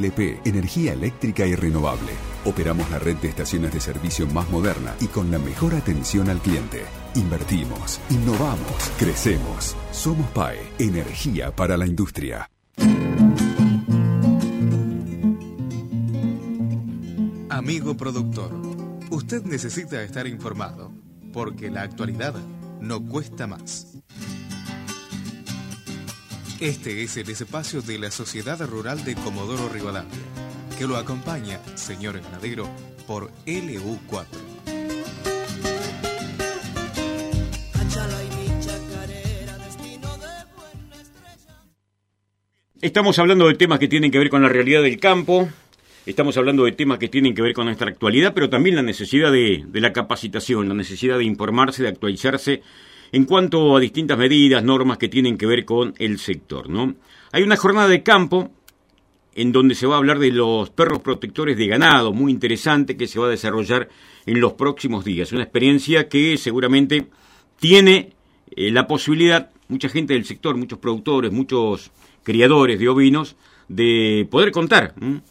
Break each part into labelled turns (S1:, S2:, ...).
S1: LP, energía eléctrica y renovable. Operamos la red de estaciones de servicio más moderna y con la mejor atención al cliente. Invertimos, innovamos, crecemos. Somos PAE, energía para la industria.
S2: Amigo productor, usted necesita estar informado, porque la actualidad no cuesta más. Este es el espacio de la Sociedad Rural de Comodoro Rivadavia, que lo acompaña, señor ganadero, por LU4.
S3: Estamos hablando de temas que tienen que ver con la realidad del campo, estamos hablando de temas que tienen que ver con nuestra actualidad, pero también la necesidad de, de la capacitación, la necesidad de informarse, de actualizarse en cuanto a distintas medidas, normas que tienen que ver con el sector. ¿no? Hay una jornada de campo en donde se va a hablar de los perros protectores de ganado, muy interesante, que se va a desarrollar en los próximos días. Una experiencia que seguramente tiene eh, la posibilidad, mucha gente del sector, muchos productores, muchos criadores de ovinos, de poder contar en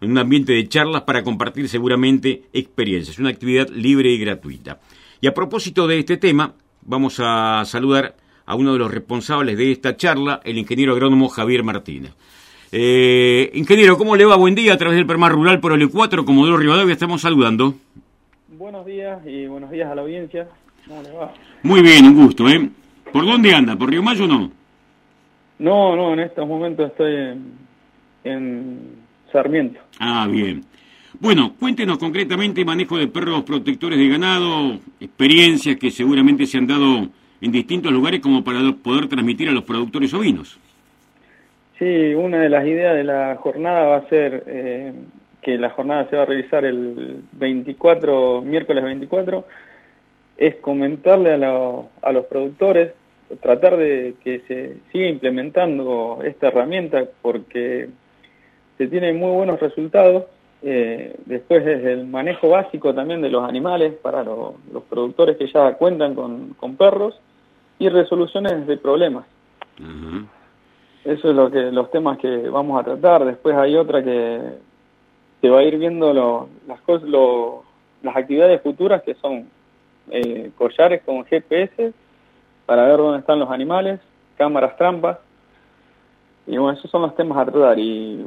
S3: un ambiente de charlas para compartir seguramente experiencias. Una actividad libre y gratuita. Y a propósito de este tema, vamos a saludar a uno de los responsables de esta charla, el ingeniero agrónomo Javier Martínez. Eh, ingeniero, ¿cómo le va? Buen día a través del Permar Rural por el E4, Comodoro Rivadavia, estamos saludando.
S4: Buenos días y buenos días a la audiencia. ¿Cómo le va?
S3: Muy bien, un gusto, ¿eh? ¿Por dónde anda? ¿Por Río Mayo o no?
S4: No, no, en estos momentos estoy en, en Sarmiento.
S3: Ah, bien. Bueno, cuéntenos concretamente manejo de perros protectores de ganado, experiencias que seguramente se han dado en distintos lugares como para poder transmitir a los productores ovinos.
S4: Sí, una de las ideas de la jornada va a ser eh, que la jornada se va a realizar el 24, miércoles 24, es comentarle a, a los productores, tratar de que se siga implementando esta herramienta porque se tienen muy buenos resultados eh, después es el manejo básico también de los animales para los productores que ya cuentan con, perros y resoluciones de problemas. Eso es lo que los temas que vamos a tratar. Después hay otra que se va a ir viendo las cosas, las actividades futuras que son eh, collares con GPS para ver dónde están los animales, cámaras trampas. Y bueno, esos son los temas a tratar. Y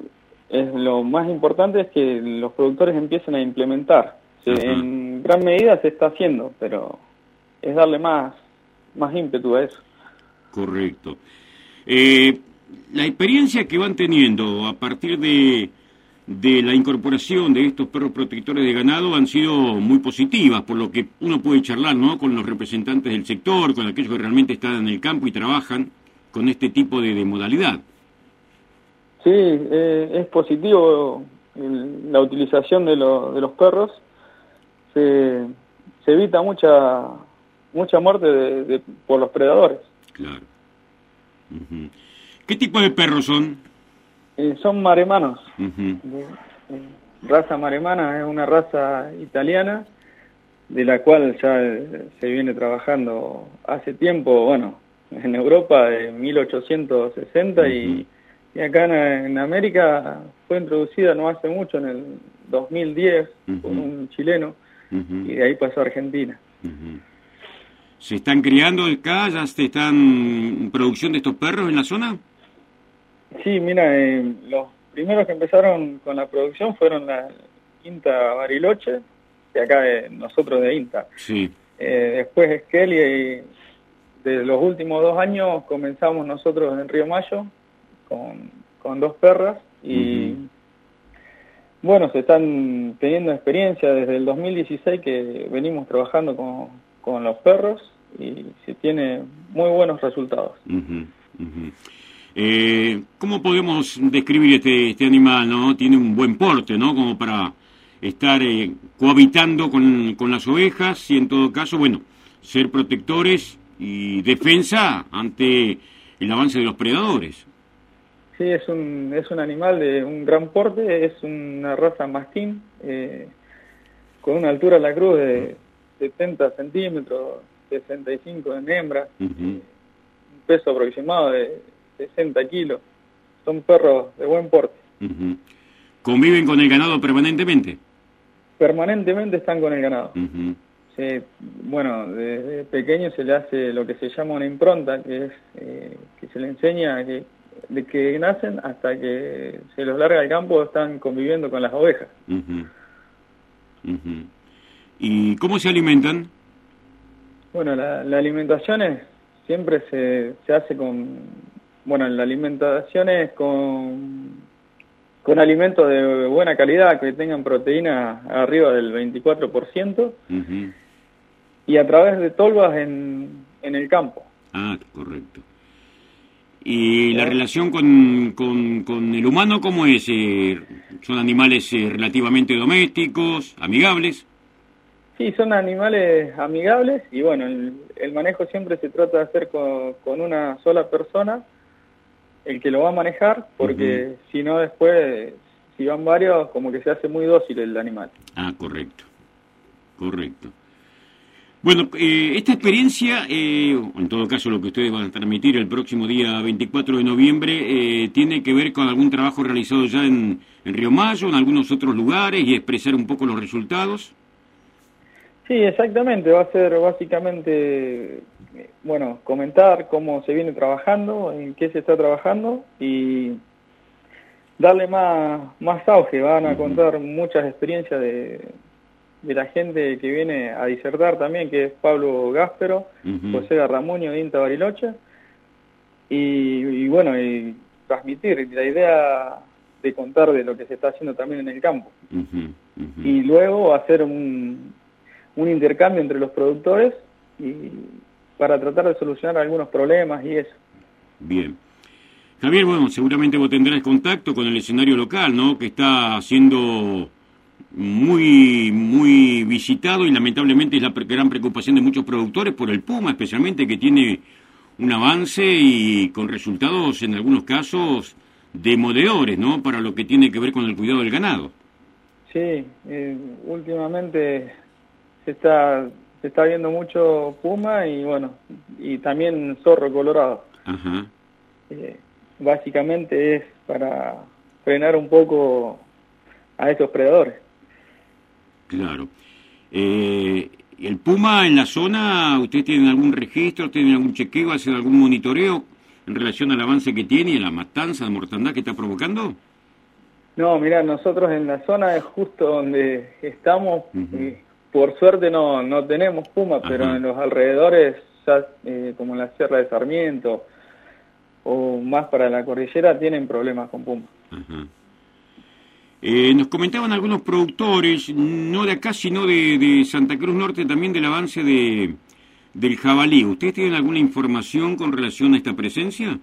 S4: es lo más importante es que los productores empiecen a implementar. En gran medida se está haciendo, pero es darle más, más ímpetu a eso.
S3: Correcto. Eh, la experiencia que van teniendo a partir de, de la incorporación de estos perros protectores de ganado han sido muy positivas, por lo que uno puede charlar ¿no? con los representantes del sector, con aquellos que realmente están en el campo y trabajan con este tipo de modalidad.
S4: Sí, eh, es positivo la utilización de, de los perros. Se, evita mucha mucha muerte de, por los predadores.
S3: Claro. ¿Qué tipo de perros son?
S4: Eh, son maremanos. Eh, raza maremana es una raza italiana de la cual ya se viene trabajando hace tiempo, bueno, en Europa de 1860 y y acá en, América fue introducida no hace mucho, en el 2010, por un chileno, y de ahí pasó a Argentina.
S3: ¿Se están criando acá? ¿Ya se están producción de estos perros en la zona?
S4: Sí, mira, eh, los primeros que empezaron con la producción fueron la Quinta Bariloche, de acá de nosotros de INTA.
S3: Sí.
S4: Eh, después Esquel y de los últimos dos años comenzamos nosotros en Río Mayo, con, con dos perras y bueno, se están teniendo experiencia desde el 2016 que venimos trabajando con, con los perros y se tiene muy buenos resultados.
S3: Eh, ¿Cómo podemos describir este, este animal? no Tiene un buen porte, ¿no? Como para estar eh, cohabitando con, con las ovejas y en todo caso, bueno, ser protectores y defensa ante el avance de los predadores.
S4: Sí, es un, es un animal de un gran porte, es una raza mastín, eh, con una altura a la cruz de 70 centímetros, 65 en hembra, un peso aproximado de 60 kilos. Son perros de buen porte.
S3: ¿Conviven con el ganado permanentemente?
S4: Permanentemente están con el ganado. bueno, desde pequeño se le hace lo que se llama una impronta, que es eh, que se le enseña que de que nacen hasta que se los larga al campo están conviviendo con las ovejas.
S3: ¿Y cómo se alimentan?
S4: Bueno, la, alimentación es, siempre se, se hace con, bueno, la alimentación es con con alimentos de buena calidad, que tengan proteína arriba del 24%, y a través de tolvas en, en el campo.
S3: Ah, correcto. ¿Y la relación con, con, el humano cómo es? Eh, ¿Son animales eh, relativamente domésticos, amigables?
S4: Sí, son animales amigables y bueno, el, manejo siempre se trata de hacer con, con una sola persona el que lo va a manejar, porque si no después, si van varios, como que se hace muy dócil el animal.
S3: Ah, correcto, correcto. Bueno, eh, esta experiencia, eh, en todo caso lo que ustedes van a transmitir el próximo día 24 de noviembre, eh, tiene que ver con algún trabajo realizado ya en, en Río Mayo, en algunos otros lugares, y expresar un poco los resultados.
S4: Sí, exactamente, va a ser básicamente bueno, comentar cómo se viene trabajando, en qué se está trabajando y darle más, más auge. Van a contar muchas experiencias de, de la gente que viene a disertar también, que es Pablo Gáspero, José Garramuño de Inta Bariloche. Y, bueno, y transmitir la idea de contar de lo que se está haciendo también en el campo. Y luego hacer un, un intercambio entre los productores y, para tratar de solucionar algunos problemas y eso.
S3: Bien. Javier, bueno, seguramente vos tendrás contacto con el escenario local, ¿no? Que está siendo muy, muy visitado y lamentablemente es la gran preocupación de muchos productores por el Puma, especialmente que tiene un avance y con resultados en algunos casos demoledores, ¿no? Para lo que tiene que ver con el cuidado del ganado.
S4: Sí, eh, últimamente se está se está viendo mucho puma y bueno, y también zorro colorado. Eh, básicamente es para frenar un poco a esos predadores.
S3: Claro. Eh, ¿El puma en la zona, ustedes tienen algún registro, tienen algún chequeo, hacen algún monitoreo en relación al avance que tiene y a la matanza de mortandad que está provocando?
S4: No, mira, nosotros en la zona es justo donde estamos, por suerte no, no tenemos puma, pero en los alrededores, ya, eh, como en la Sierra de Sarmiento o más para la cordillera, tienen problemas con puma.
S3: Eh, nos comentaban algunos productores, no de acá, sino de, Santa Cruz Norte, también del avance de, del jabalí. ¿Ustedes tienen alguna información con relación a esta presencia?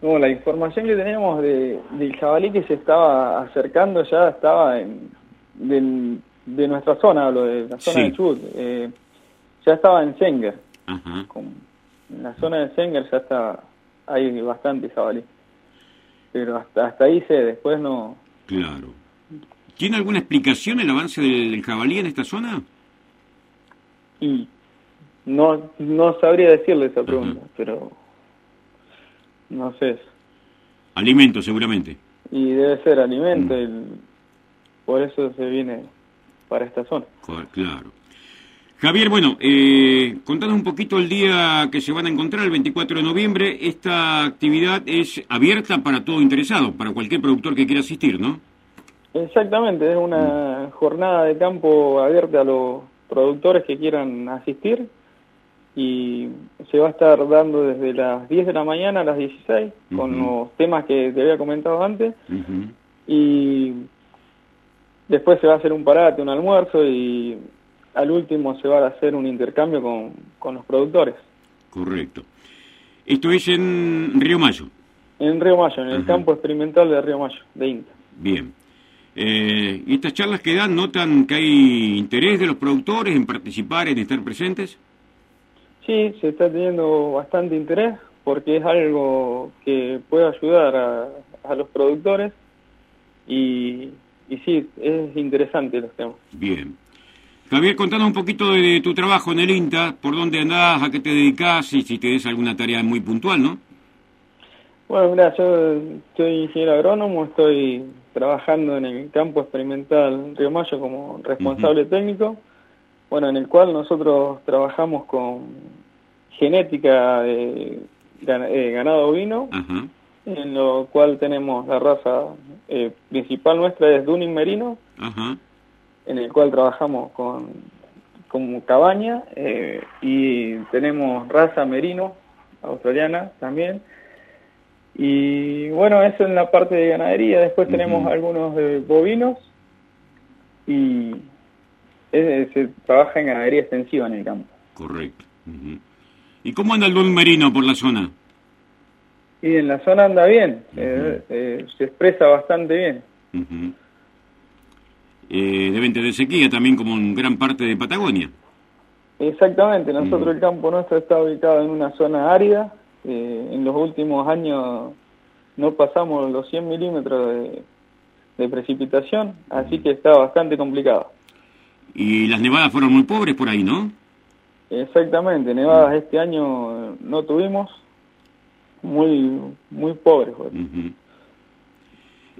S4: No, la información que tenemos de, del jabalí que se estaba acercando ya estaba en, del, de nuestra zona, lo de la zona de Chubut, eh, ya estaba en Senger. en la zona de Senger ya está, hay bastante jabalí. Pero hasta, hasta ahí sé, después no...
S3: Claro. ¿Tiene alguna explicación el avance del, jabalí en esta zona?
S4: Y no, no sabría decirle esa pregunta, pero no sé.
S3: Alimento, seguramente.
S4: Y debe ser alimento, mm. por eso se viene para esta zona.
S3: Claro. Javier, bueno, eh, contanos un poquito el día que se van a encontrar, el 24 de noviembre. Esta actividad es abierta para todo interesado, para cualquier productor que quiera asistir, ¿no?
S4: Exactamente, es una jornada de campo abierta a los productores que quieran asistir y se va a estar dando desde las 10 de la mañana a las 16 con los temas que te había comentado antes y Después se va a hacer un parate, un almuerzo y al último se va a hacer un intercambio con, los productores.
S3: Correcto. Esto es en Río Mayo.
S4: En Río Mayo, en el campo experimental de Río Mayo, de INTA.
S3: Bien. Eh, ¿Y estas charlas que dan notan que hay interés de los productores en participar, en estar presentes?
S4: Sí, se está teniendo bastante interés porque es algo que puede ayudar a, a los productores y y sí, es interesante los temas.
S3: Bien. Javier, contanos un poquito de, tu trabajo en el INTA, por dónde andás, a qué te dedicas y si tienes alguna tarea muy puntual, ¿no?
S4: Bueno, mira, yo soy ingeniero agrónomo, estoy trabajando en el campo experimental Río Mayo como responsable técnico, bueno, en el cual nosotros trabajamos con genética de eh, ganado ovino, en lo cual tenemos la raza eh, principal nuestra es Dunin Merino, en el cual trabajamos con como cabaña eh, y tenemos raza merino australiana también. Y bueno eso en la parte de ganadería. Después tenemos algunos de bovinos y se trabaja en ganadería extensiva en el campo.
S3: Correcto. ¿y cómo anda el Dunin merino por la zona?
S4: y en la zona anda bien eh, eh, se expresa bastante bien
S3: eh, deben tener sequía también como en gran parte de Patagonia.
S4: Exactamente, nosotros el campo nuestro está ubicado en una zona árida, eh, en los últimos años no pasamos los 100 milímetros de, precipitación, así que está bastante complicado.
S3: Y las nevadas fueron muy pobres por ahí, ¿no?
S4: Exactamente, nevadas este año no tuvimos, muy muy pobres.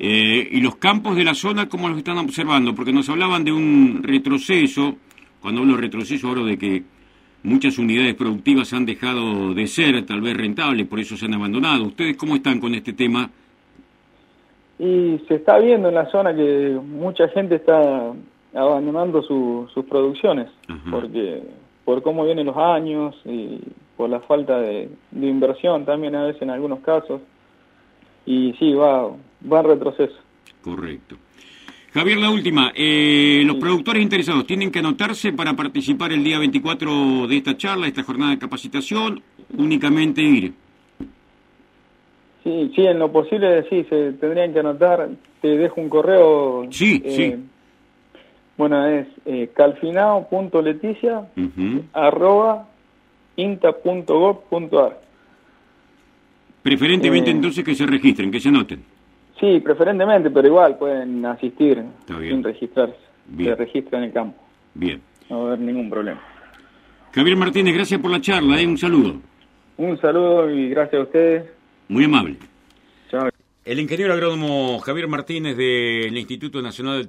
S3: Eh, ¿Y los campos de la zona cómo los están observando? Porque nos hablaban de un retroceso, cuando hablo de retroceso hablo de que muchas unidades productivas han dejado de ser tal vez rentables, por eso se han abandonado. ¿Ustedes cómo están con este tema?
S4: Y se está viendo en la zona que mucha gente está abandonando sus producciones, porque por cómo vienen los años y por la falta de, de inversión también a veces en algunos casos. Y sí, va, va en retroceso.
S3: Correcto. Javier, la última. Eh, los productores interesados tienen que anotarse para participar el día 24 de esta charla, esta jornada de capacitación, únicamente ir.
S4: Sí, sí, en lo posible sí, se tendrían que anotar. Te dejo un correo.
S3: Sí, eh, sí.
S4: Bueno, es eh, calfinao.leticia arroba inta.gov.ar.
S3: Preferentemente entonces que se registren, que se anoten.
S4: Sí, preferentemente, pero igual pueden asistir sin registrarse. Se registran en el campo.
S3: Bien.
S4: No va a haber ningún problema.
S3: Javier Martínez, gracias por la charla, ¿eh? un saludo.
S4: Un saludo y gracias a ustedes.
S3: Muy amable.
S4: Chao.
S3: El ingeniero agrónomo Javier Martínez del Instituto Nacional del